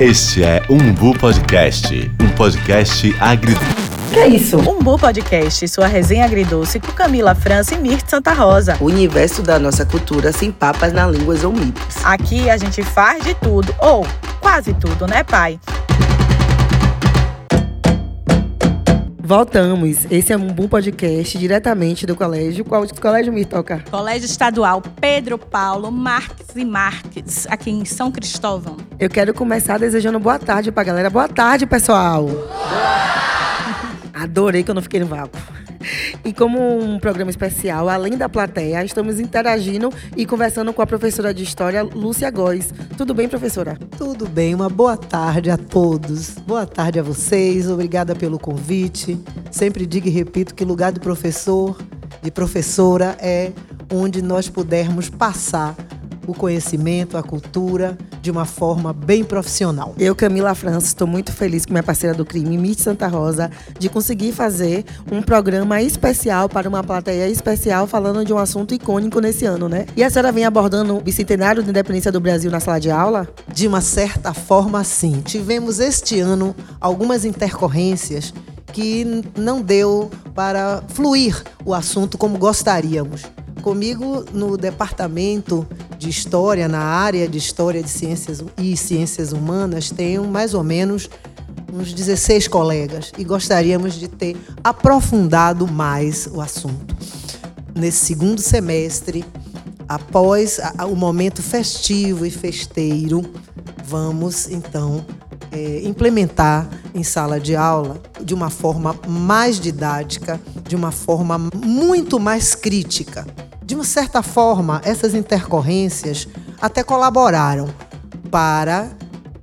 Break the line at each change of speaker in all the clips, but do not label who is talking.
Este é Umbu Podcast, um podcast agri...
Que é isso?
Umbu Podcast, sua resenha agridoce com Camila França e Mirth Santa Rosa.
O universo da nossa cultura sem papas na línguas ou mitos.
Aqui a gente faz de tudo, ou quase tudo, né, pai?
Voltamos. Esse é um bom podcast diretamente do colégio. Qual colégio me toca?
Colégio Estadual Pedro Paulo Marques e Marques, aqui em São Cristóvão.
Eu quero começar desejando boa tarde pra galera. Boa tarde, pessoal. Adorei que eu não fiquei no vácuo. E como um programa especial, além da plateia, estamos interagindo e conversando com a professora de História, Lúcia Góes. Tudo bem, professora?
Tudo bem, uma boa tarde a todos. Boa tarde a vocês, obrigada pelo convite. Sempre digo e repito que lugar do professor, de professora, é onde nós pudermos passar o conhecimento, a cultura, de uma forma bem profissional.
Eu, Camila França, estou muito feliz com minha parceira do crime, Mitch Santa Rosa, de conseguir fazer um programa especial para uma plateia especial falando de um assunto icônico nesse ano, né? E a senhora vem abordando o bicentenário da independência do Brasil na sala de aula?
De uma certa forma, sim. Tivemos este ano algumas intercorrências que não deu para fluir o assunto como gostaríamos. Comigo no departamento de História, na área de História de Ciências e Ciências Humanas, tenho mais ou menos uns 16 colegas e gostaríamos de ter aprofundado mais o assunto. Nesse segundo semestre, após o momento festivo e festeiro, vamos então é, implementar em sala de aula de uma forma mais didática, de uma forma muito mais crítica. De uma certa forma, essas intercorrências até colaboraram para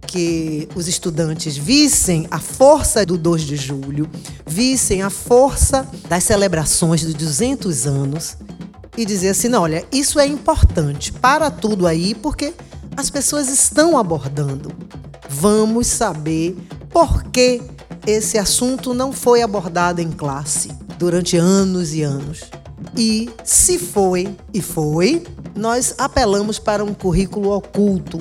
que os estudantes vissem a força do 2 de julho, vissem a força das celebrações de 200 anos e dizer assim: não, olha, isso é importante, para tudo aí, porque as pessoas estão abordando. Vamos saber por que esse assunto não foi abordado em classe durante anos e anos. E se foi, e foi, nós apelamos para um currículo oculto,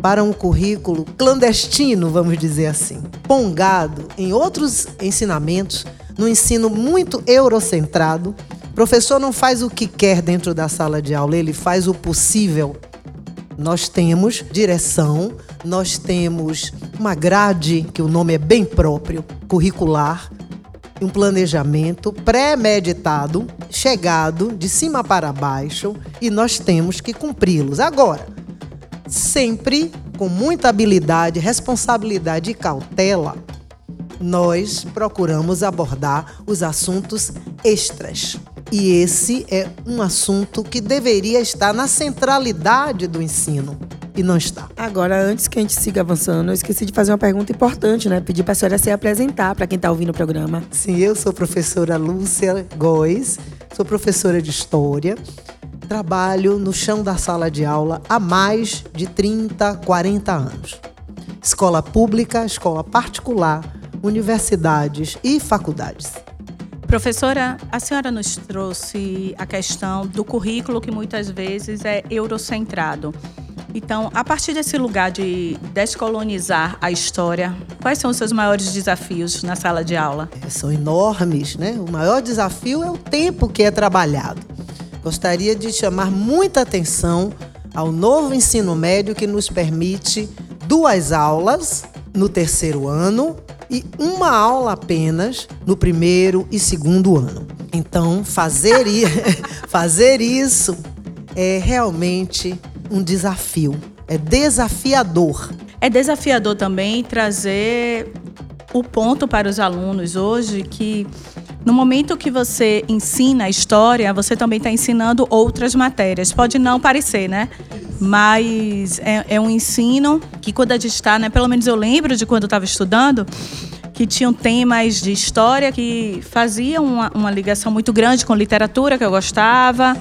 para um currículo clandestino, vamos dizer assim, pongado em outros ensinamentos, no ensino muito eurocentrado. O professor não faz o que quer dentro da sala de aula, ele faz o possível. Nós temos direção, nós temos uma grade, que o nome é bem próprio, curricular, um planejamento pré-meditado, chegado de cima para baixo e nós temos que cumpri-los. Agora, sempre com muita habilidade, responsabilidade e cautela, nós procuramos abordar os assuntos extras. E esse é um assunto que deveria estar na centralidade do ensino e não está.
Agora, antes que a gente siga avançando, eu esqueci de fazer uma pergunta importante, né? Pedir para a senhora se apresentar para quem está ouvindo o programa.
Sim, eu sou professora Lúcia Góes, sou professora de História. Trabalho no chão da sala de aula há mais de 30, 40 anos. Escola pública, escola particular, universidades e faculdades.
Professora, a senhora nos trouxe a questão do currículo que muitas vezes é eurocentrado. Então, a partir desse lugar de descolonizar a história, quais são os seus maiores desafios na sala de aula?
É, são enormes, né? O maior desafio é o tempo que é trabalhado. Gostaria de chamar muita atenção ao novo ensino médio que nos permite duas aulas no terceiro ano e uma aula apenas no primeiro e segundo ano. Então, fazer, fazer isso é realmente um desafio. É desafiador.
É desafiador também trazer o ponto para os alunos hoje que no momento que você ensina a história, você também está ensinando outras matérias. Pode não parecer, né? Mas é, é um ensino que quando a gente está, né? Pelo menos eu lembro de quando eu estava estudando, que tinham temas de história que faziam uma, uma ligação muito grande com literatura que eu gostava.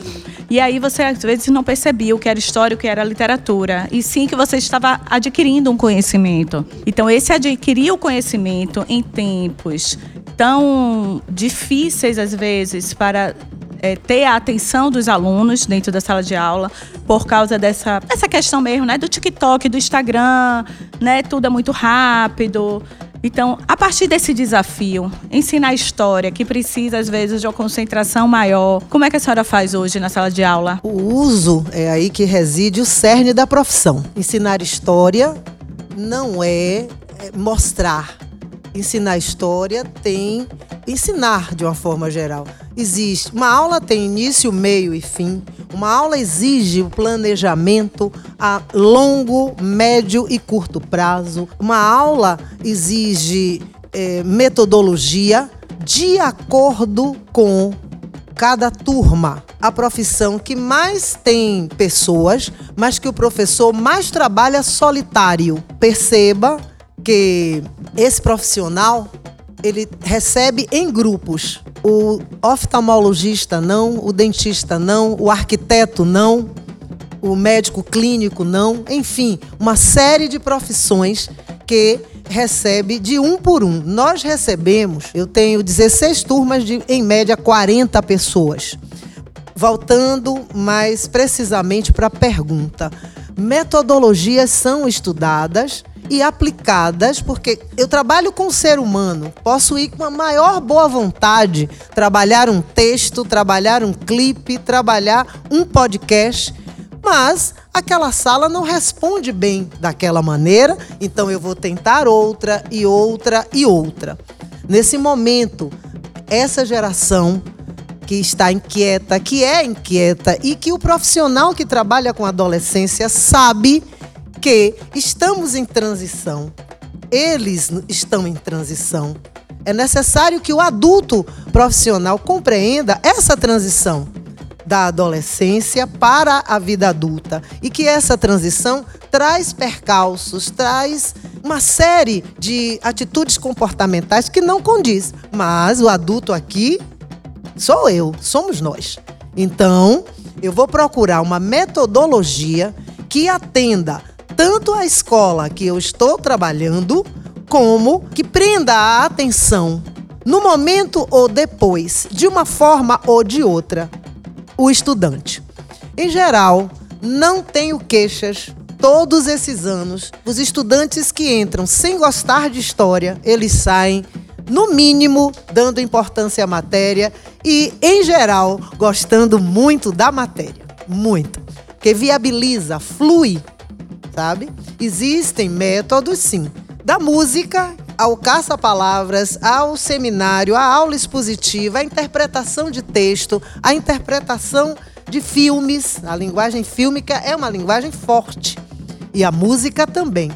E aí você às vezes não percebia o que era história, o que era literatura, e sim que você estava adquirindo um conhecimento. Então esse adquirir o conhecimento em tempos tão difíceis às vezes para é, ter a atenção dos alunos dentro da sala de aula por causa dessa, dessa questão mesmo, né? Do TikTok, do Instagram, né? Tudo é muito rápido. Então, a partir desse desafio, ensinar história, que precisa às vezes de uma concentração maior, como é que a senhora faz hoje na sala de aula?
O uso é aí que reside o cerne da profissão. Ensinar história não é, é mostrar. Ensinar história tem ensinar de uma forma geral. Existe. Uma aula tem início, meio e fim. Uma aula exige o planejamento a longo, médio e curto prazo. Uma aula exige é, metodologia de acordo com cada turma. A profissão que mais tem pessoas, mas que o professor mais trabalha solitário. Perceba que esse profissional ele recebe em grupos. O oftalmologista não, o dentista não, o arquiteto não, o médico clínico não, enfim, uma série de profissões que recebe de um por um. Nós recebemos, eu tenho 16 turmas de, em média, 40 pessoas. Voltando mais precisamente para a pergunta, metodologias são estudadas e aplicadas, porque eu trabalho com o ser humano, posso ir com a maior boa vontade, trabalhar um texto, trabalhar um clipe, trabalhar um podcast, mas aquela sala não responde bem daquela maneira, então eu vou tentar outra e outra e outra. Nesse momento, essa geração que está inquieta, que é inquieta e que o profissional que trabalha com adolescência sabe que estamos em transição. Eles estão em transição. É necessário que o adulto profissional compreenda essa transição da adolescência para a vida adulta e que essa transição traz percalços, traz uma série de atitudes comportamentais que não condiz. Mas o adulto aqui sou eu, somos nós. Então, eu vou procurar uma metodologia que atenda tanto a escola que eu estou trabalhando, como que prenda a atenção no momento ou depois, de uma forma ou de outra, o estudante. Em geral, não tenho queixas todos esses anos. Os estudantes que entram sem gostar de história, eles saem, no mínimo, dando importância à matéria e, em geral, gostando muito da matéria. Muito. Que viabiliza, flui sabe? Existem métodos, sim. Da música ao caça-palavras, ao seminário, à aula expositiva, à interpretação de texto, à interpretação de filmes. A linguagem fílmica é uma linguagem forte. E a música também.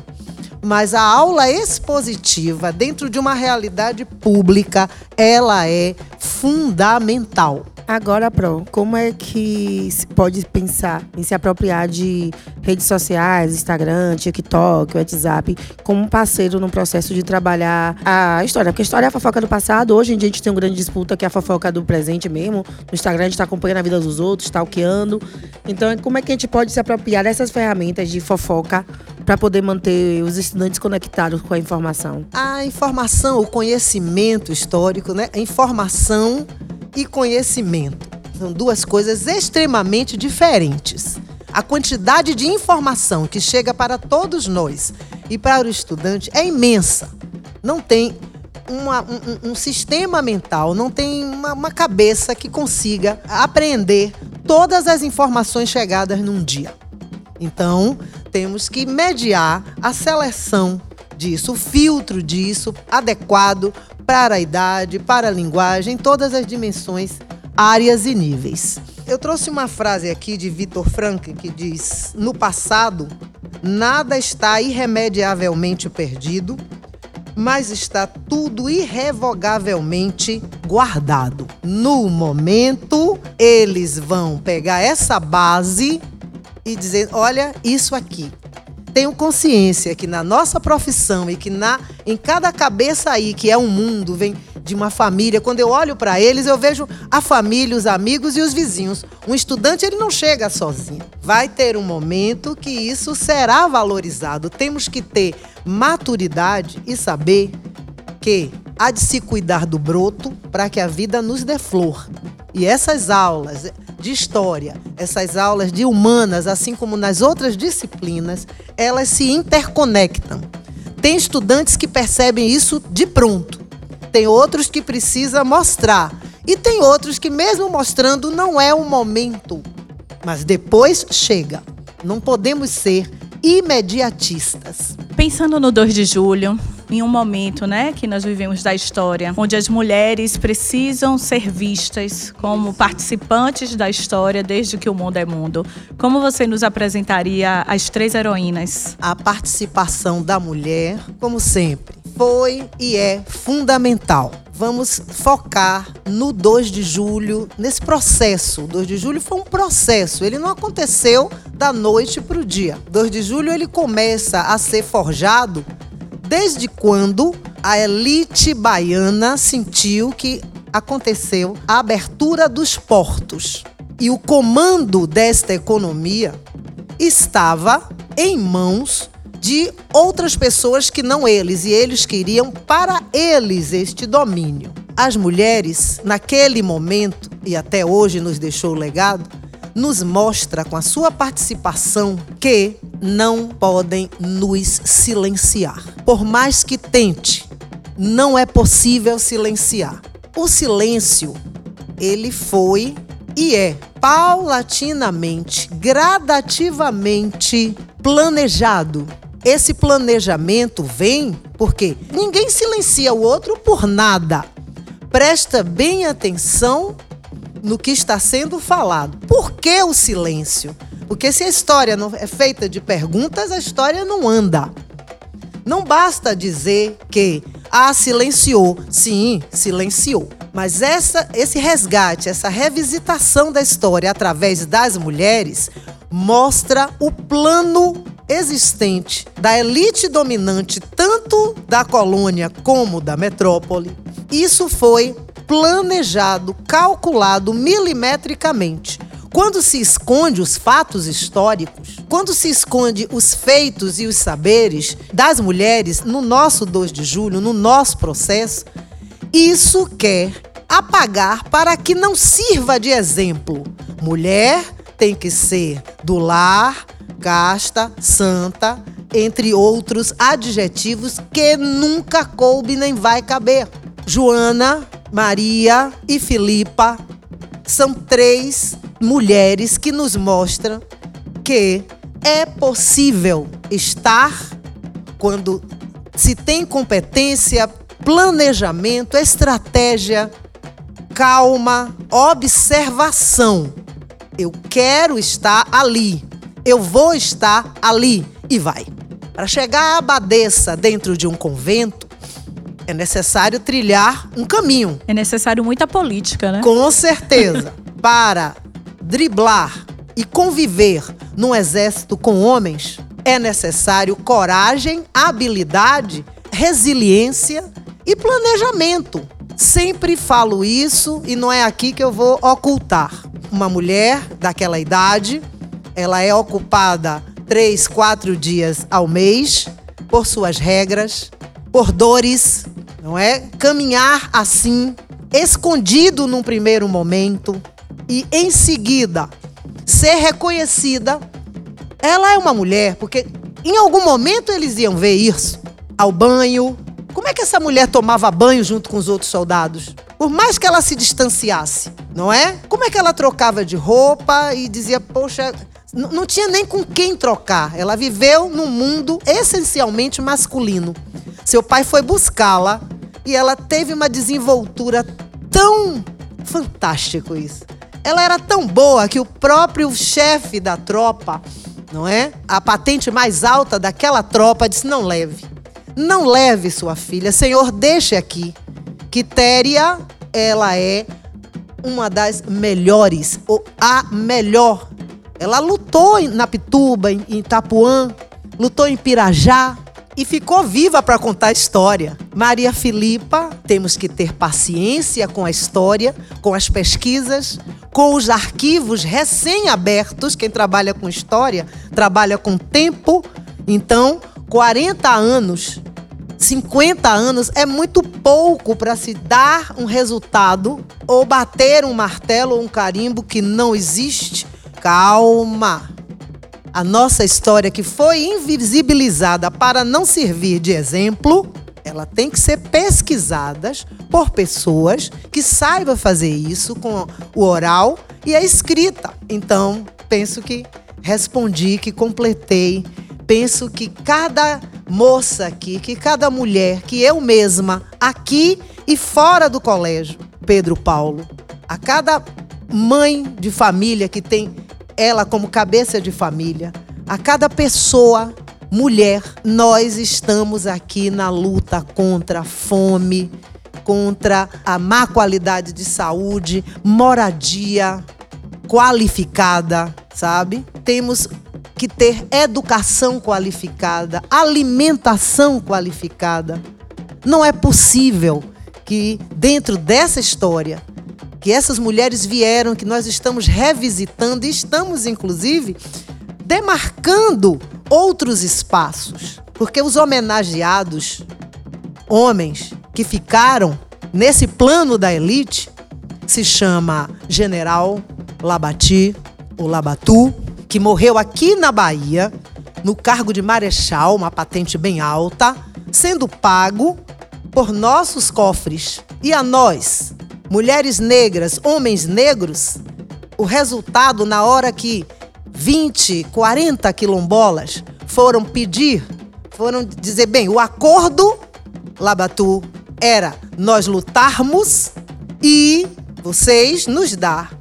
Mas a aula expositiva, dentro de uma realidade pública, ela é fundamental.
Agora, Pro, como é que se pode pensar em se apropriar de redes sociais, Instagram, TikTok, WhatsApp, como parceiro no processo de trabalhar a história? Porque a história é a fofoca do passado. Hoje em dia a gente tem uma grande disputa que é a fofoca do presente mesmo. No Instagram a gente está acompanhando a vida dos outros, stalkeando. Então, como é que a gente pode se apropriar dessas ferramentas de fofoca para poder manter os estudantes conectados com a informação?
A informação, o conhecimento histórico, né? A informação e conhecimento. São duas coisas extremamente diferentes. A quantidade de informação que chega para todos nós e para o estudante é imensa. Não tem uma, um, um, sistema mental, não tem uma, uma cabeça que consiga apreender todas as informações chegadas num dia. Então, temos que mediar a seleção disso, o filtro disso adequado para a idade, para a linguagem, todas as dimensões, áreas e níveis. Eu trouxe uma frase aqui de Vitor Frank que diz: No passado, nada está irremediavelmente perdido, mas está tudo irrevogavelmente guardado. No momento, eles vão pegar essa base e dizer: olha, isso aqui tenho consciência que na nossa profissão e que na em cada cabeça aí que é um mundo vem de uma família, quando eu olho para eles, eu vejo a família, os amigos e os vizinhos. Um estudante ele não chega sozinho. Vai ter um momento que isso será valorizado. Temos que ter maturidade e saber que há de se cuidar do broto para que a vida nos dê flor. E essas aulas de história, essas aulas de humanas, assim como nas outras disciplinas, elas se interconectam. Tem estudantes que percebem isso de pronto. Tem outros que precisa mostrar. E tem outros que mesmo mostrando não é o momento. Mas depois chega. Não podemos ser imediatistas.
Pensando no 2 de julho, em um momento, né, que nós vivemos da história, onde as mulheres precisam ser vistas como participantes da história desde que o mundo é mundo. Como você nos apresentaria as três heroínas?
A participação da mulher, como sempre, foi e é fundamental. Vamos focar no 2 de julho, nesse processo. O 2 de julho foi um processo, ele não aconteceu da noite para o dia. 2 de julho ele começa a ser forjado desde quando a elite baiana sentiu que aconteceu a abertura dos portos. E o comando desta economia estava em mãos de outras pessoas que não eles, e eles queriam para eles este domínio. As mulheres, naquele momento, e até hoje nos deixou o legado, nos mostra com a sua participação que não podem nos silenciar. Por mais que tente, não é possível silenciar. O silêncio, ele foi e é paulatinamente, gradativamente planejado esse planejamento vem porque ninguém silencia o outro por nada. Presta bem atenção no que está sendo falado. Por que o silêncio? Porque se a história não é feita de perguntas, a história não anda. Não basta dizer que ah, silenciou. Sim, silenciou. Mas essa, esse resgate, essa revisitação da história através das mulheres mostra o plano existente da elite dominante, tanto da colônia como da metrópole, isso foi planejado, calculado milimetricamente. Quando se esconde os fatos históricos, quando se esconde os feitos e os saberes das mulheres no nosso 2 de julho, no nosso processo, isso quer apagar para que não sirva de exemplo. Mulher tem que ser do lar, casta, santa, entre outros adjetivos que nunca coube nem vai caber. Joana, Maria e Filipa são três mulheres que nos mostram que é possível estar quando se tem competência, planejamento, estratégia, calma, observação. Eu quero estar ali eu vou estar ali e vai. Para chegar à abadesa dentro de um convento, é necessário trilhar um caminho.
É necessário muita política, né?
Com certeza. Para driblar e conviver num exército com homens, é necessário coragem, habilidade, resiliência e planejamento. Sempre falo isso e não é aqui que eu vou ocultar. Uma mulher daquela idade ela é ocupada três, quatro dias ao mês por suas regras, por dores, não é? Caminhar assim, escondido num primeiro momento e em seguida ser reconhecida. Ela é uma mulher, porque em algum momento eles iam ver isso ao banho. Como é que essa mulher tomava banho junto com os outros soldados? Por mais que ela se distanciasse, não é? Como é que ela trocava de roupa e dizia, poxa, não tinha nem com quem trocar. Ela viveu num mundo essencialmente masculino. Seu pai foi buscá-la e ela teve uma desenvoltura tão fantástico isso. Ela era tão boa que o próprio chefe da tropa, não é? A patente mais alta daquela tropa disse: "Não leve. Não leve sua filha, Senhor, deixe aqui. Quitéria, ela é uma das melhores, ou a melhor ela lutou na Pituba, em Itapuã, lutou em Pirajá e ficou viva para contar a história. Maria Filipa, temos que ter paciência com a história, com as pesquisas, com os arquivos recém-abertos. Quem trabalha com história trabalha com tempo. Então, 40 anos 50 anos é muito pouco para se dar um resultado ou bater um martelo ou um carimbo que não existe. Calma. A nossa história que foi invisibilizada para não servir de exemplo, ela tem que ser pesquisada por pessoas que saibam fazer isso com o oral e a escrita. Então, penso que respondi, que completei. Penso que cada moça aqui, que cada mulher, que eu mesma, aqui e fora do colégio, Pedro Paulo, a cada mãe de família que tem ela como cabeça de família, a cada pessoa, mulher, nós estamos aqui na luta contra a fome, contra a má qualidade de saúde, moradia qualificada, sabe? Temos que ter educação qualificada, alimentação qualificada. Não é possível que dentro dessa história que essas mulheres vieram, que nós estamos revisitando e estamos inclusive demarcando outros espaços, porque os homenageados homens que ficaram nesse plano da elite se chama General Labati, ou Labatu, que morreu aqui na Bahia, no cargo de marechal, uma patente bem alta, sendo pago por nossos cofres. E a nós, mulheres negras, homens negros, o resultado na hora que 20, 40 quilombolas foram pedir, foram dizer, bem, o acordo Labatu era nós lutarmos e vocês nos dar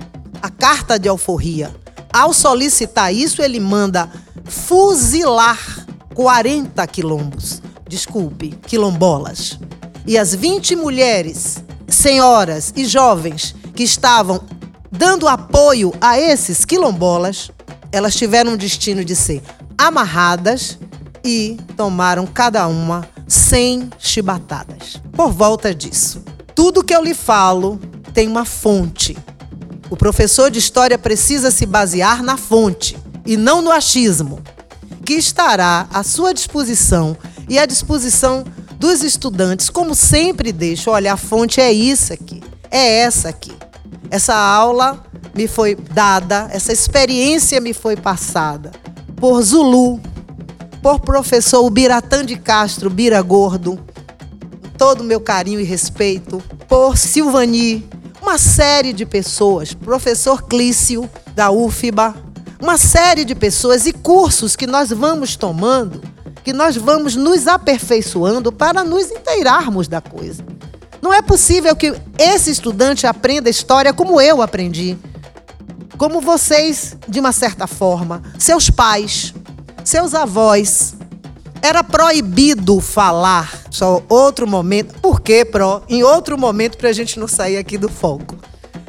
a carta de alforria ao solicitar isso, ele manda fuzilar 40 quilombos. Desculpe, quilombolas. E as 20 mulheres, senhoras e jovens que estavam dando apoio a esses quilombolas, elas tiveram o destino de ser amarradas e tomaram cada uma 100 chibatadas. Por volta disso, tudo que eu lhe falo tem uma fonte. O professor de história precisa se basear na fonte e não no achismo, que estará à sua disposição e à disposição dos estudantes, como sempre deixo. Olha, a fonte é isso aqui, é essa aqui. Essa aula me foi dada, essa experiência me foi passada por Zulu, por professor Ubiratã de Castro, Bira Gordo, todo o meu carinho e respeito, por Silvani, uma série de pessoas, professor Clício, da UFBA, uma série de pessoas e cursos que nós vamos tomando, que nós vamos nos aperfeiçoando para nos inteirarmos da coisa. Não é possível que esse estudante aprenda história como eu aprendi. Como vocês, de uma certa forma, seus pais, seus avós. Era proibido falar só outro momento. Por quê, Pro? Em outro momento para a gente não sair aqui do foco.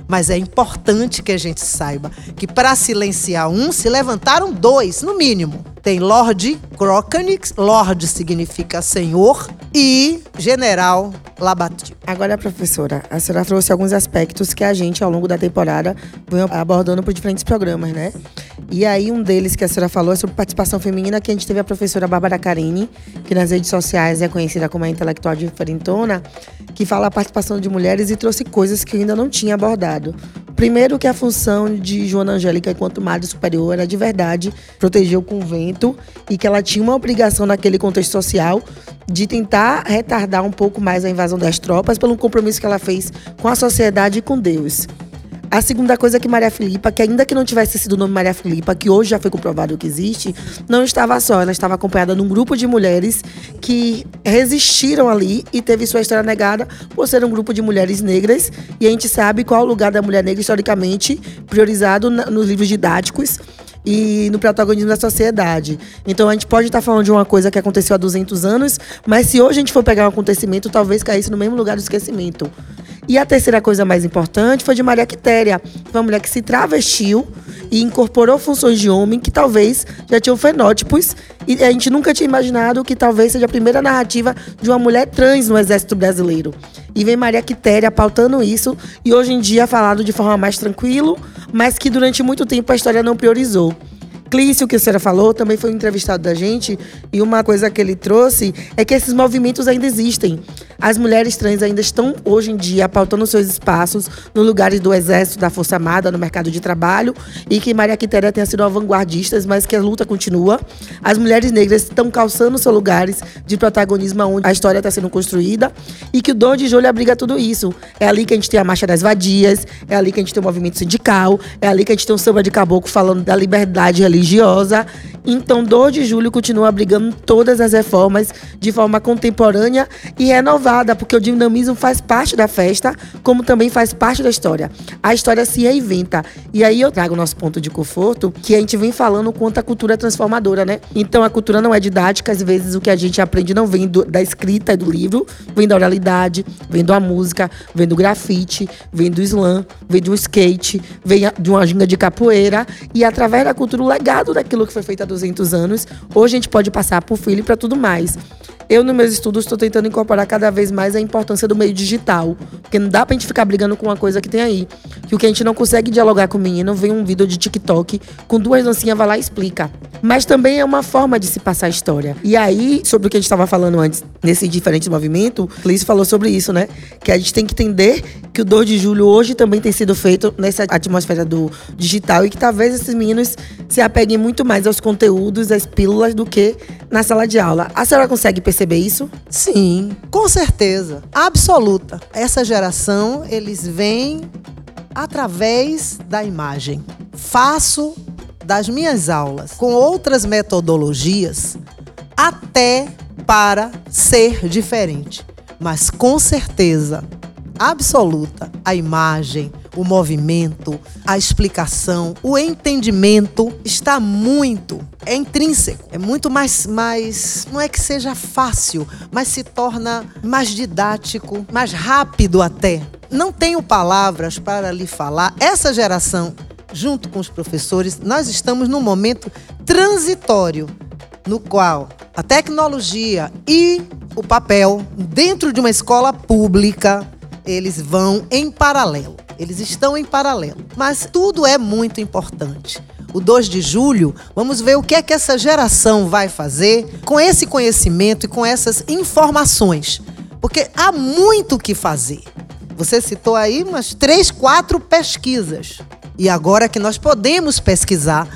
Mas é importante que a gente saiba que para silenciar um, se levantaram dois, no mínimo. Tem Lord Crocanix, Lord significa senhor, e General Labati.
Agora, professora, a senhora trouxe alguns aspectos que a gente, ao longo da temporada, vem abordando por diferentes programas, né? E aí, um deles que a senhora falou é sobre participação feminina, que a gente teve a professora Bárbara Carini, que nas redes sociais é conhecida como a intelectual diferentona, que fala a participação de mulheres e trouxe coisas que eu ainda não tinha abordado. Primeiro que a função de Joana Angélica enquanto madre superior era de verdade proteger o convento e que ela tinha uma obrigação naquele contexto social de tentar retardar um pouco mais a invasão das tropas pelo compromisso que ela fez com a sociedade e com Deus. A segunda coisa é que Maria Filipa, que ainda que não tivesse sido o nome Maria Filipa, que hoje já foi comprovado que existe, não estava só. Ela estava acompanhada de um grupo de mulheres que resistiram ali e teve sua história negada por ser um grupo de mulheres negras. E a gente sabe qual o lugar da mulher negra historicamente priorizado nos livros didáticos e no protagonismo da sociedade. Então a gente pode estar falando de uma coisa que aconteceu há 200 anos, mas se hoje a gente for pegar um acontecimento, talvez caísse no mesmo lugar do esquecimento. E a terceira coisa mais importante foi de Maria Quitéria, uma mulher que se travestiu e incorporou funções de homem que talvez já tinham fenótipos e a gente nunca tinha imaginado que talvez seja a primeira narrativa de uma mulher trans no exército brasileiro. E vem Maria Quitéria pautando isso e hoje em dia falado de forma mais tranquilo, mas que durante muito tempo a história não priorizou. Clício, que a senhora falou, também foi um entrevistado da gente, e uma coisa que ele trouxe é que esses movimentos ainda existem. As mulheres trans ainda estão, hoje em dia, pautando seus espaços no lugares do Exército, da Força Armada, no mercado de trabalho, e que Maria Quitéria tenha sido vanguardistas, mas que a luta continua. As mulheres negras estão calçando seus lugares de protagonismo onde a história está sendo construída, e que o 2 de julho abriga tudo isso. É ali que a gente tem a Marcha das Vadias, é ali que a gente tem o movimento sindical, é ali que a gente tem o samba de caboclo falando da liberdade religiosa religiosa. Então, 2 de julho continua abrigando todas as reformas de forma contemporânea e renovada, porque o dinamismo faz parte da festa, como também faz parte da história. A história se reinventa. E aí eu trago o nosso ponto de conforto, que a gente vem falando quanto a cultura é transformadora, né? Então, a cultura não é didática, às vezes o que a gente aprende não vem do, da escrita e do livro, vem da oralidade, vem da música, vem do grafite, vem do slam, vem do skate, vem de uma ginga de capoeira e através da cultura legal legado daquilo que foi feito há 200 anos. Hoje a gente pode passar por filho e para tudo mais. Eu, nos meus estudos, estou tentando incorporar cada vez mais a importância do meio digital. Porque não dá pra gente ficar brigando com uma coisa que tem aí. Que o que a gente não consegue dialogar com o menino, vem um vídeo de TikTok com duas dancinhas, vai lá e explica. Mas também é uma forma de se passar a história. E aí, sobre o que a gente estava falando antes, nesse diferente movimento, Clis falou sobre isso, né? Que a gente tem que entender que o 2 de julho hoje também tem sido feito nessa atmosfera do digital e que talvez esses meninos se apeguem muito mais aos conteúdos, às pílulas, do que na sala de aula. A senhora consegue perceber isso?
Sim, com certeza. Absoluta. Essa geração, eles vêm através da imagem. Faço das minhas aulas com outras metodologias até para ser diferente. Mas com certeza absoluta a imagem, o movimento, a explicação, o entendimento está muito, é intrínseco, é muito mais, mais, não é que seja fácil, mas se torna mais didático, mais rápido até. Não tenho palavras para lhe falar. Essa geração, junto com os professores, nós estamos num momento transitório no qual a tecnologia e o papel dentro de uma escola pública eles vão em paralelo. Eles estão em paralelo. Mas tudo é muito importante. O 2 de julho, vamos ver o que é que essa geração vai fazer com esse conhecimento e com essas informações. Porque há muito o que fazer. Você citou aí umas três, quatro pesquisas. E agora que nós podemos pesquisar,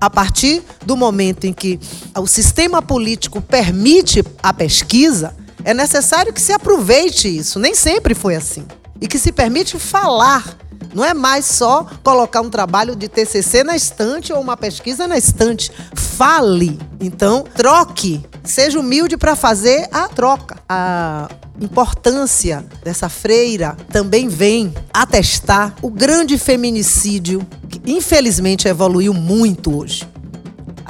a partir do momento em que o sistema político permite a pesquisa, é necessário que se aproveite isso. Nem sempre foi assim. E que se permite falar. Não é mais só colocar um trabalho de TCC na estante ou uma pesquisa na estante. Fale. Então, troque. Seja humilde para fazer a troca. A importância dessa freira também vem atestar o grande feminicídio que infelizmente evoluiu muito hoje.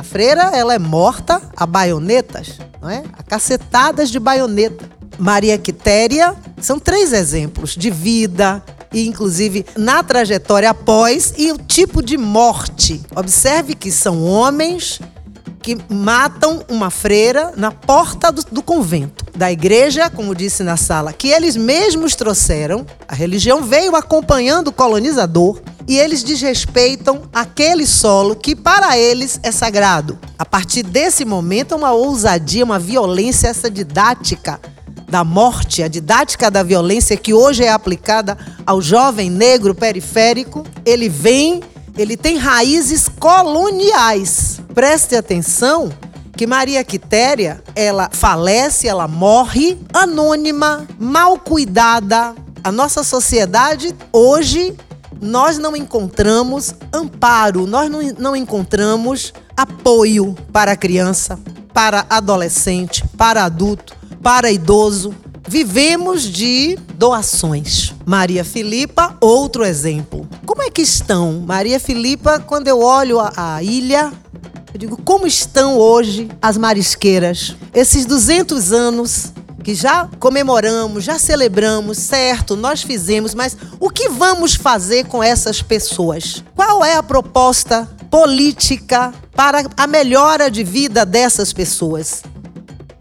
A freira, ela é morta a baionetas não é? A cacetadas de baioneta. Maria Quitéria são três exemplos de vida e inclusive na trajetória após e o tipo de morte. Observe que são homens que matam uma freira na porta do, do, convento, da igreja, como disse na sala, que eles mesmos trouxeram. A religião veio acompanhando o colonizador e eles desrespeitam aquele solo que para eles é sagrado. A partir desse momento, uma ousadia, uma violência, essa didática da morte, a didática da violência que hoje é aplicada ao jovem negro periférico, ele vem, ele tem raízes coloniais. Preste atenção que Maria Quitéria, ela falece, ela morre anônima, mal cuidada. A nossa sociedade hoje nós não encontramos amparo, nós não, não encontramos apoio para criança, para adolescente, para adulto, para idoso. Vivemos de doações. Maria Filipa, outro exemplo. Como é que estão? Maria Filipa, quando eu olho a, a ilha, eu digo, como estão hoje as marisqueiras? Esses 200 anos que já comemoramos, já celebramos, certo, nós fizemos, mas o que vamos fazer com essas pessoas? Qual é a proposta política para a melhora de vida dessas pessoas?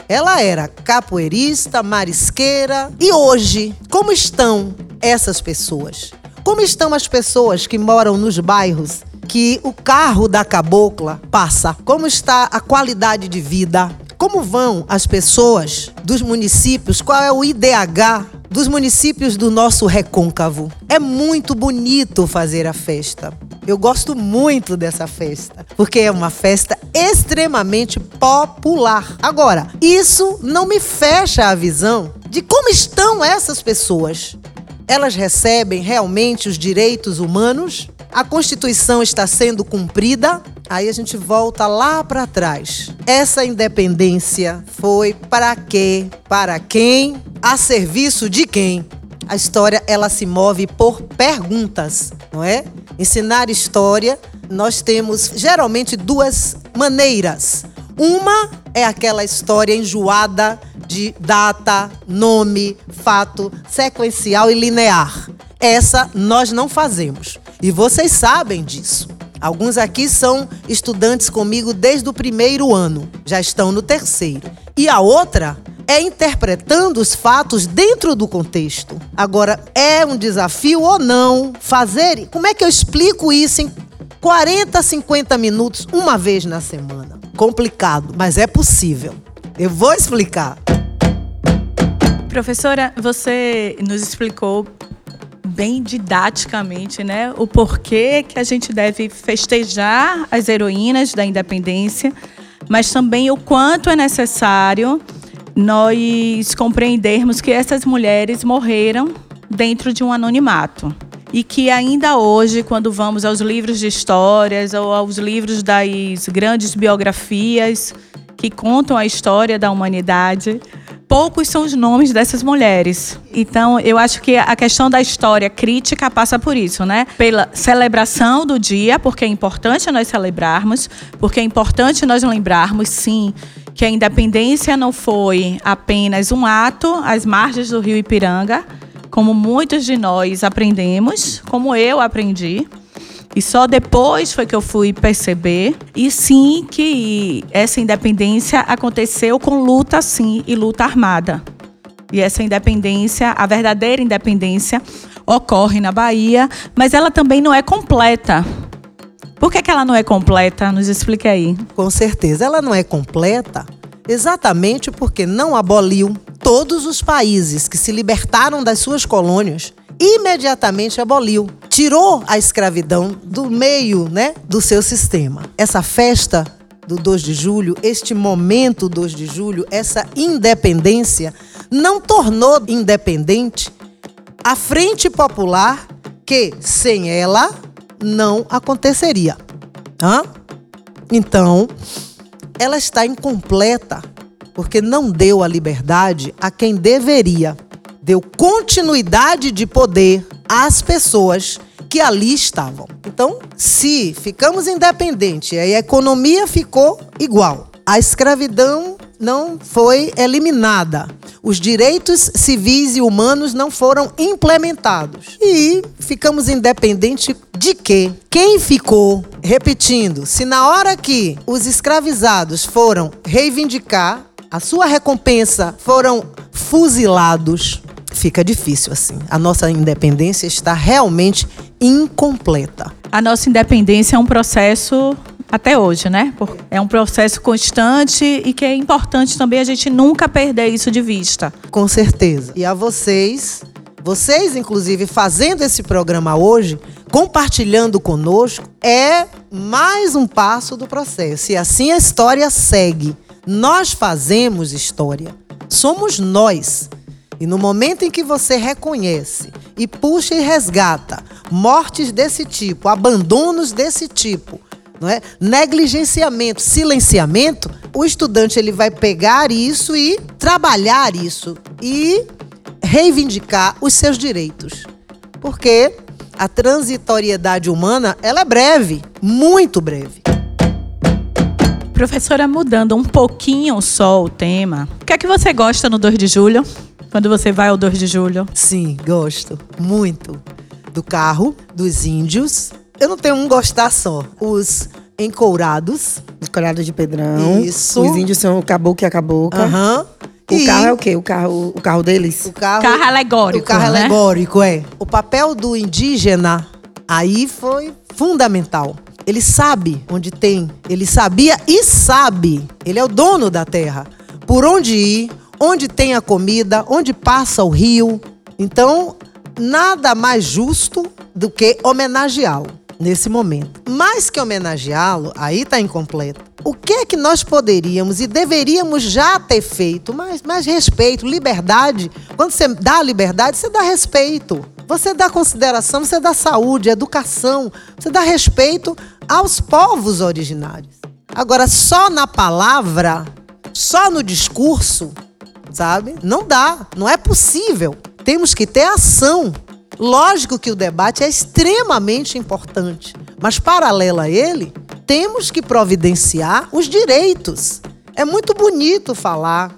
Ela era capoeirista, marisqueira. E hoje, como estão essas pessoas? Como estão as pessoas que moram nos bairros que o carro da cabocla passa? Como está a qualidade de vida? Como vão as pessoas dos municípios? Qual é o IDH dos municípios do nosso recôncavo? É muito bonito fazer a festa. Eu gosto muito dessa festa, porque é uma festa extremamente popular. Agora, isso não me fecha a visão de como estão essas pessoas. Elas recebem realmente os direitos humanos? A Constituição está sendo cumprida? Aí a gente volta lá para trás. Essa independência foi para quê? Para quem? A serviço de quem? A história ela se move por perguntas, não é? Ensinar história, nós temos geralmente duas maneiras. Uma é aquela história enjoada de data, nome, fato, sequencial e linear. Essa nós não fazemos. E vocês sabem disso. Alguns aqui são estudantes comigo desde o primeiro ano, já estão no terceiro. E a outra é interpretando os fatos dentro do contexto. Agora, é um desafio ou não fazer? Como é que eu explico isso em 40, 50 minutos, uma vez na semana? Complicado, mas é possível. Eu vou explicar.
Professora, você nos explicou bem didaticamente, né, o porquê que a gente deve festejar as heroínas da independência, mas também o quanto é necessário nós compreendermos que essas mulheres morreram dentro de um anonimato. E que ainda hoje, quando vamos aos livros de histórias ou aos livros das grandes biografias que contam a história da humanidade, poucos são os nomes dessas mulheres. Então, eu acho que a questão da história crítica passa por isso, né? Pela celebração do dia, porque é importante nós celebrarmos, porque é importante nós lembrarmos, sim, que a independência não foi apenas um ato às margens do rio Ipiranga, como muitos de nós aprendemos, como eu aprendi. E só depois foi que eu fui perceber, e sim que essa independência aconteceu com luta, sim, e luta armada. E essa independência, a verdadeira independência, ocorre na Bahia, mas ela também não é completa. Por que, que ela não é completa? Nos explique aí.
Com certeza, ela não é completa exatamente porque não aboliu todos os países que se libertaram das suas colônias imediatamente aboliu, tirou a escravidão do meio, né, do seu sistema. Essa festa do 2 de julho, este momento 2 de julho, essa independência não tornou independente a Frente Popular que sem ela não aconteceria. Hã? Então, ela está incompleta porque não deu a liberdade a quem deveria. Deu continuidade de poder às pessoas que ali estavam. Então, se ficamos independentes e a economia ficou igual, a escravidão não foi eliminada. Os direitos civis e humanos não foram implementados. E ficamos independentes de quê? Quem ficou? Repetindo, se na hora que os escravizados foram reivindicar a sua recompensa, foram fuzilados, fica difícil assim. A nossa independência está realmente incompleta.
A nossa independência é um processo até hoje, né? É um processo constante e que é importante também a gente nunca perder isso de vista.
Com certeza. E a vocês, vocês inclusive fazendo esse programa hoje, compartilhando conosco, é mais um passo do processo. E assim a história segue. Nós fazemos história. Somos nós. E no momento em que você reconhece e puxa e resgata mortes desse tipo, abandonos desse tipo, não é? Negligenciamento, silenciamento, o estudante ele vai pegar isso e trabalhar isso e reivindicar os seus direitos. Porque a transitoriedade humana, ela é breve, muito breve.
Professora, mudando um pouquinho só o tema, o que é que você gosta no 2 de julho? Quando você vai ao 2 de julho?
Sim, gosto muito do carro, dos índios, eu não tenho um gostar só. Os encourados.
Encourados de Pedrão.
Isso.
Os índios são o caboclo e a cabocla.
Aham.
O
E
carro é o quê? O carro, o carro deles?
O carro,
Carro alegórico,
O carro
né?
alegórico, é. O papel do indígena aí foi fundamental. Ele sabe onde tem, ele sabia e sabe. Ele é o dono da terra. Por onde ir, onde tem a comida, onde passa o rio. Então, nada mais justo do que homenageá-lo nesse momento. Mais que homenageá-lo, aí está incompleto. O que é que nós poderíamos e deveríamos já ter feito? Mais, mais respeito, liberdade. Quando você dá liberdade, você dá respeito. Você dá consideração, você dá saúde, educação, você dá respeito aos povos originários. Agora, só na palavra, só no discurso, sabe? Não dá, não é possível. Temos que ter ação. Lógico que o debate é extremamente importante, mas paralelo a ele, temos que providenciar os direitos. É muito bonito falar,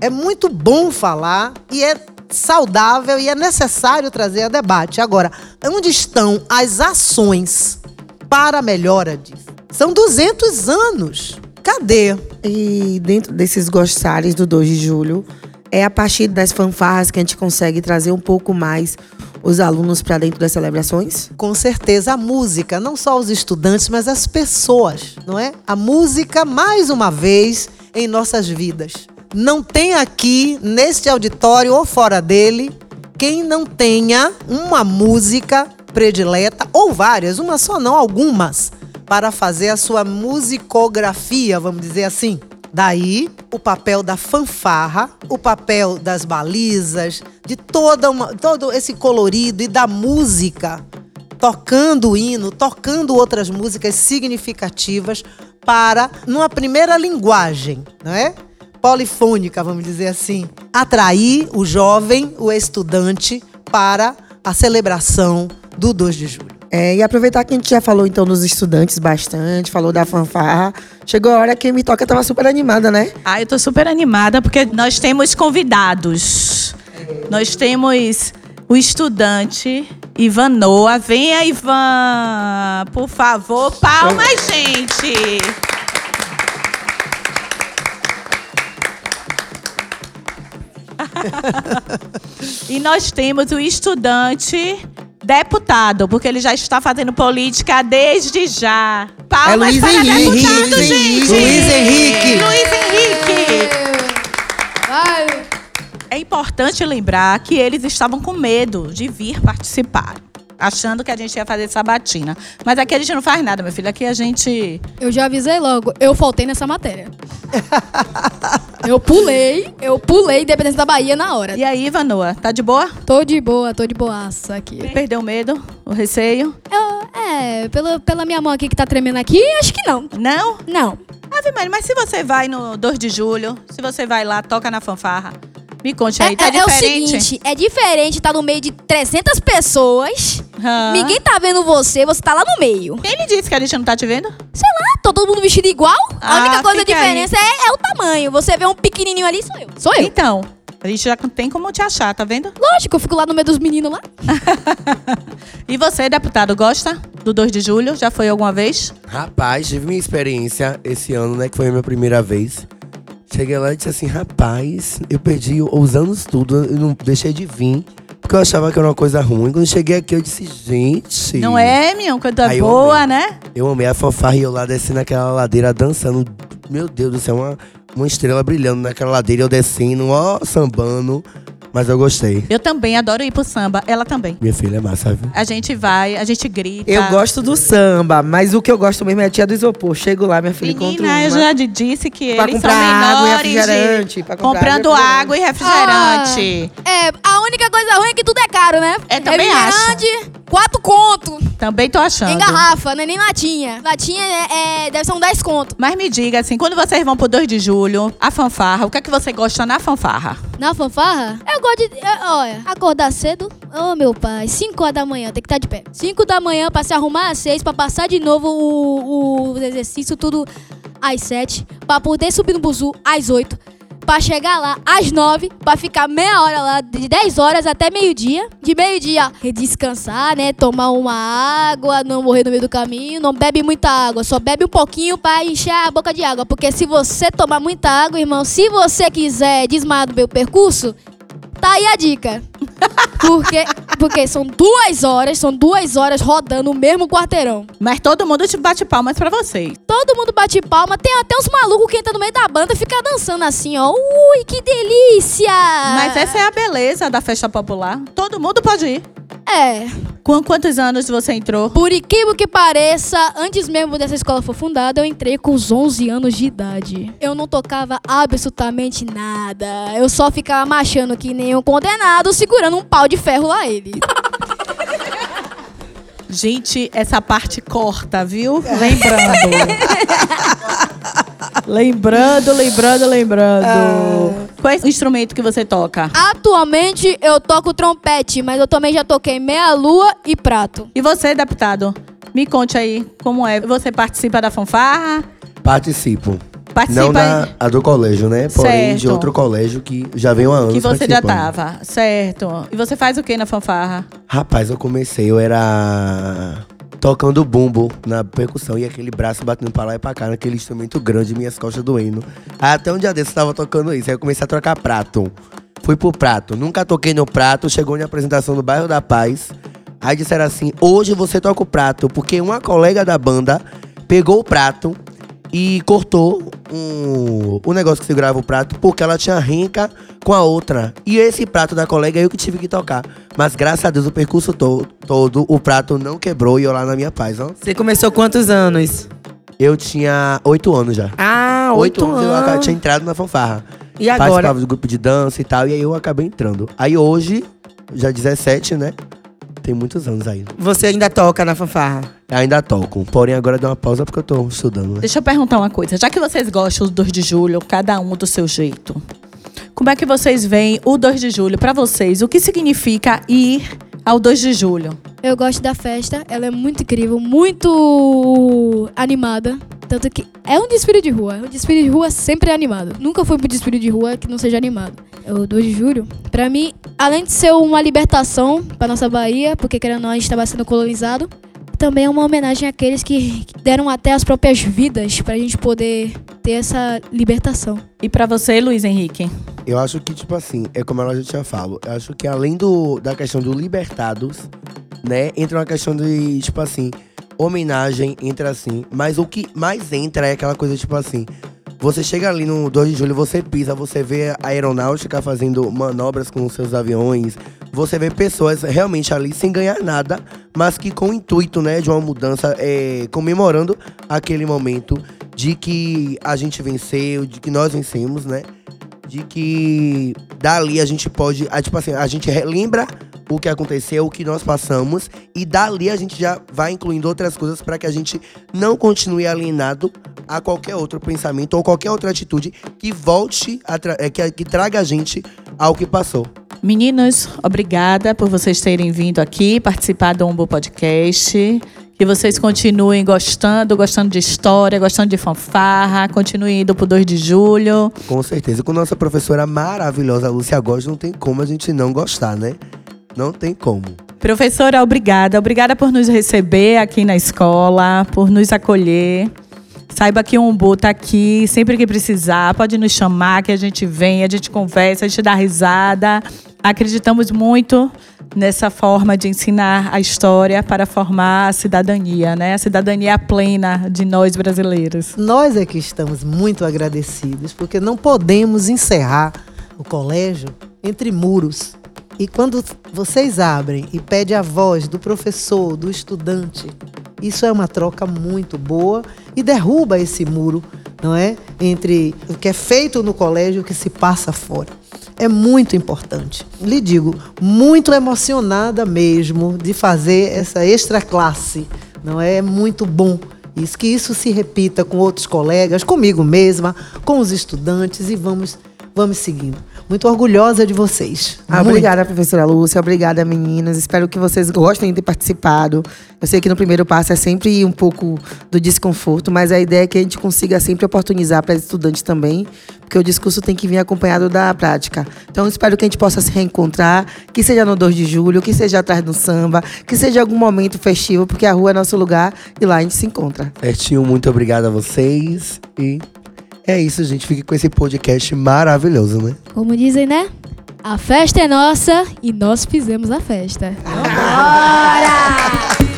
é muito bom falar e é saudável e é necessário trazer a debate. Agora, onde estão as ações para a melhora disso? São 200 anos. Cadê?
E dentro desses gostares do 2 de julho, é a partir das fanfarras que a gente consegue trazer um pouco mais os alunos para dentro das celebrações?
Com certeza, a música, não só os estudantes, mas as pessoas, não é? A música, mais uma vez, em nossas vidas. Não tem aqui, neste auditório ou fora dele, quem não tenha uma música predileta, ou várias, uma só não, algumas, para fazer a sua musicografia, vamos dizer assim. Daí o papel da fanfarra, o papel das balizas, de toda uma, todo esse colorido e da música, tocando o hino, tocando outras músicas significativas para, numa primeira linguagem, não é? Polifônica, vamos dizer assim, atrair o jovem, o estudante, para a celebração do 2 de julho.
É, e aproveitar que a gente já falou então dos estudantes bastante, falou da fanfarra. Chegou a hora que Me Toca tava super animada, né?
Ah, eu tô super animada porque nós temos convidados. Nós temos o estudante Ivan Noah. Venha, Ivan! Por favor, palmas, gente! e nós temos o estudante deputado, porque ele já está fazendo política desde já. Palmas
É Luiz
para
Henrique,
deputado,
Luiz
gente!
Henrique. Luiz Henrique.
Luiz Henrique! É importante lembrar que eles estavam com medo de vir participar. Achando que a gente ia fazer sabatina. Mas aqui a gente não faz nada, meu filho. Aqui a gente.
Eu já avisei logo, eu faltei nessa matéria. eu pulei, eu pulei Independência da Bahia na hora.
E aí, Vanoa, tá de boa?
Tô de boa, tô de boaça aqui.
Perdeu o medo? O receio?
Eu, é, pela, pela minha mão aqui que tá tremendo aqui, acho que não.
Não?
Não.
Ave Maria, mas se você vai no 2 de julho, se você vai lá, toca na fanfarra, me conte aí,
é,
tá
é- é o
diferente?
seguinte, é diferente estar no meio de 300 pessoas,
Hã?
ninguém tá vendo você, você tá lá no meio.
Quem lhe disse que a gente não tá te vendo?
Sei lá, tá todo mundo vestido igual, a
Ah,
única coisa diferença é, é o tamanho. Você vê um pequenininho ali, sou eu. Sou eu.
Então, a gente já tem como te achar, tá vendo?
Lógico, eu fico lá no meio dos meninos lá.
E você, deputado, gosta do 2 de julho? Já foi alguma vez?
Rapaz, tive minha experiência esse ano, né? Que foi a minha primeira vez. Cheguei lá e disse assim, rapaz, eu perdi os anos tudo, eu não deixei de vir. Porque eu achava que era uma coisa ruim. Quando eu cheguei aqui, eu disse, gente.
Não é, minha? Coisa
Aí eu
boa,
amei.
né?
Eu amei a fanfarra e eu lá descendo aquela ladeira dançando. Meu Deus do céu, uma, uma estrela brilhando naquela ladeira, eu descendo, ó, sambando. Mas eu gostei.
Eu também adoro ir pro samba. Ela também.
Minha filha é massa, viu?
A gente vai, a gente grita.
Eu gosto do samba, mas o que eu gosto mesmo é a tia do isopor. Chego lá, minha filha, encontro
Menina, eu
uma.
já disse que
Pra
eles
comprar
são
água e
menores de-
refrigerante, pra comprar
comprando
água e
água e refrigerante.
É, a única coisa ruim é que tudo é caro, né?
É, também
Refrigerante, quatro conto.
Também tô achando.
Em garrafa, não é nem latinha. Latinha é, é- deve ser um 10 conto.
Mas me diga assim, quando vocês vão pro 2 de julho, a fanfarra, o que é que você gosta na fanfarra?
Na fanfarra, eu gosto de. Olha, acordar cedo. Ô, meu pai, 5 horas da manhã, tem que estar de pé. 5 da manhã pra se arrumar às 6, pra passar de novo o, o exercício tudo às 7, pra poder subir no buzu às 8. Pra chegar lá às 9, pra ficar meia hora lá, de 10 horas até meio-dia. De meio-dia, descansar, né? Tomar uma água, não morrer no meio do caminho. Não bebe muita água, só bebe um pouquinho pra encher a boca de água. Porque se você tomar muita água, irmão, se você quiser desmaiar do meu percurso, tá aí a dica. Porque Porque são duas horas, são duas horas rodando o mesmo quarteirão.
Mas todo mundo te bate palmas pra vocês.
Todo mundo bate palma, tem até os malucos que entram no meio da banda e fica dançando assim, ó. Ui, que delícia!
Mas essa é a beleza da festa popular. Todo mundo pode ir.
É,
Com quantos anos você entrou?
por incrível que pareça, antes mesmo dessa escola for fundada, eu entrei com os 11 anos de idade. Eu não tocava absolutamente nada. Eu só ficava machando que nem um condenado, segurando um pau de ferro lá ele.
Gente, essa parte corta, viu? Lembrando. lembrando, lembrando, lembrando. Qual é o instrumento que você toca?
Atualmente eu toco trompete, mas eu também já toquei meia-lua e prato.
E você, deputado? Me conte aí como é. Você participa da fanfarra?
Participo.
Participa
Não da a do colégio, né? Porém, de
Certo.
outro colégio que já vem há anos
que você já tava, certo. E você faz o que na fanfarra?
Rapaz, eu comecei, eu era tocando bumbo na percussão e aquele braço batendo pra lá e pra cá, naquele instrumento grande, minhas costas doendo. Até um dia desse eu tava tocando isso, aí eu comecei a trocar prato. Fui pro prato, nunca toquei no prato, chegou minha apresentação no bairro da Paz. Aí disseram assim: hoje você toca o prato, porque uma colega da banda pegou o prato e cortou um, o negócio que segurava o prato, porque ela tinha rinca com a outra. E esse prato da colega eu que tive que tocar. Mas graças a Deus o percurso to todo, o prato não quebrou e eu lá na minha paz, ó.
Você começou quantos anos?
Eu tinha oito anos já.
Ah,
Oito
oito
anos eu
anos.
tinha entrado na fanfarra.
E agora?
Participava do grupo de dança e tal, e aí eu acabei entrando. Aí hoje, já 17, né? Tem muitos anos aí.
Você ainda toca na fanfarra?
Ainda toco. Porém, agora deu uma pausa porque eu tô estudando, né?
Deixa eu perguntar uma coisa. Já que vocês gostam do 2 de julho, cada um do seu jeito, como é que vocês veem o 2 de julho pra vocês? O que significa ir ao 2 de julho?
Eu gosto da festa, ela é muito incrível, muito animada. Tanto que é um desfile de rua. O desfile de rua sempre é animado. Nunca fui pro desfile de rua que não seja animado. É o 2 de julho. Pra mim, além de ser uma libertação pra nossa Bahia, porque querendo ou não, a gente estava sendo colonizado, também é uma homenagem àqueles que deram até as próprias vidas pra gente poder ter essa libertação.
E pra você, Luiz Henrique?
Eu acho que, tipo assim, é como ela já tinha falado. Eu acho que além do, da questão do libertados, né? Entra uma questão de, tipo assim, homenagem, entra assim. Mas o que mais entra é aquela coisa, tipo assim. Você chega ali no 2 de julho, você pisa, você vê a aeronáutica fazendo manobras com seus aviões. Você vê pessoas realmente ali sem ganhar nada, mas que com o intuito, né, de uma mudança, é, comemorando aquele momento de que a gente venceu, de que nós vencemos, né? de que dali a gente pode, tipo assim, a gente relembra o que aconteceu, o que nós passamos e dali a gente já vai incluindo outras coisas para que a gente não continue alienado a qualquer outro pensamento ou qualquer outra atitude que volte, é, que, que traga a gente ao que passou.
Meninos, obrigada por vocês terem vindo aqui participar do Umbo Podcast. Que vocês continuem gostando, gostando de história, gostando de fanfarra, continuem indo pro 2 de julho.
Com certeza. Com nossa professora maravilhosa, Lúcia Góes, não tem como a gente não gostar, né? Não tem como.
Professora, obrigada. Obrigada por nos receber aqui na escola, por nos acolher. Saiba que o Umbu tá aqui sempre que precisar. Pode nos chamar, que a gente vem, a gente conversa, a gente dá risada. Acreditamos muito nessa forma de ensinar a história para formar a cidadania, né? A cidadania plena de nós brasileiros.
Nós é que estamos muito agradecidos, porque não podemos encerrar o colégio entre muros. E quando vocês abrem e pede a voz do professor, do estudante, isso é uma troca muito boa e derruba esse muro, não é? Entre o que é feito no colégio e o que se passa fora. É muito importante. Lhe digo, muito emocionada mesmo de fazer essa extra classe, não é? É muito bom. Isso que isso se repita com outros colegas, comigo mesma, com os estudantes e vamos vamos seguindo. Muito orgulhosa de vocês.
Ah,
Muito.
obrigada, professora Lúcia. Obrigada, meninas. Espero que vocês gostem de ter participado. Eu sei que no primeiro passo é sempre um pouco do desconforto, mas a ideia é que a gente consiga sempre oportunizar para os estudantes também, porque o discurso tem que vir acompanhado da prática. Então, espero que a gente possa se reencontrar, que seja no 2 de julho, que seja atrás do samba, que seja algum momento festivo, porque a rua é nosso lugar e lá a gente se encontra.
Certinho, muito obrigado a vocês. E é isso, gente. Fique com esse podcast maravilhoso, né?
Como dizem, né? A festa é nossa e nós fizemos a festa.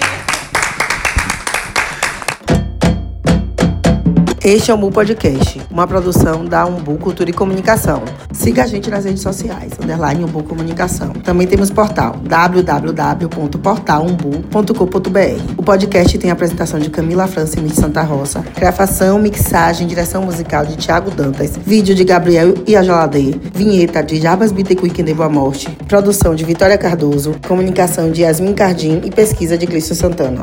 Este é o Umbu Podcast, uma produção da Umbu Cultura e Comunicação. Siga a gente nas redes sociais, underline Umbu Comunicação. Também temos portal www.portalumbu.com.br. O podcast tem a apresentação de Camila França e Santa Rosa, gravação, mixagem, direção musical de Thiago Dantas, vídeo de Gabriel e Ajoladê, vinheta de Jabas Bittencourt e Boa Morte, produção de Vitória Cardoso, comunicação de Yasmin Cardim e pesquisa de Clício Santana.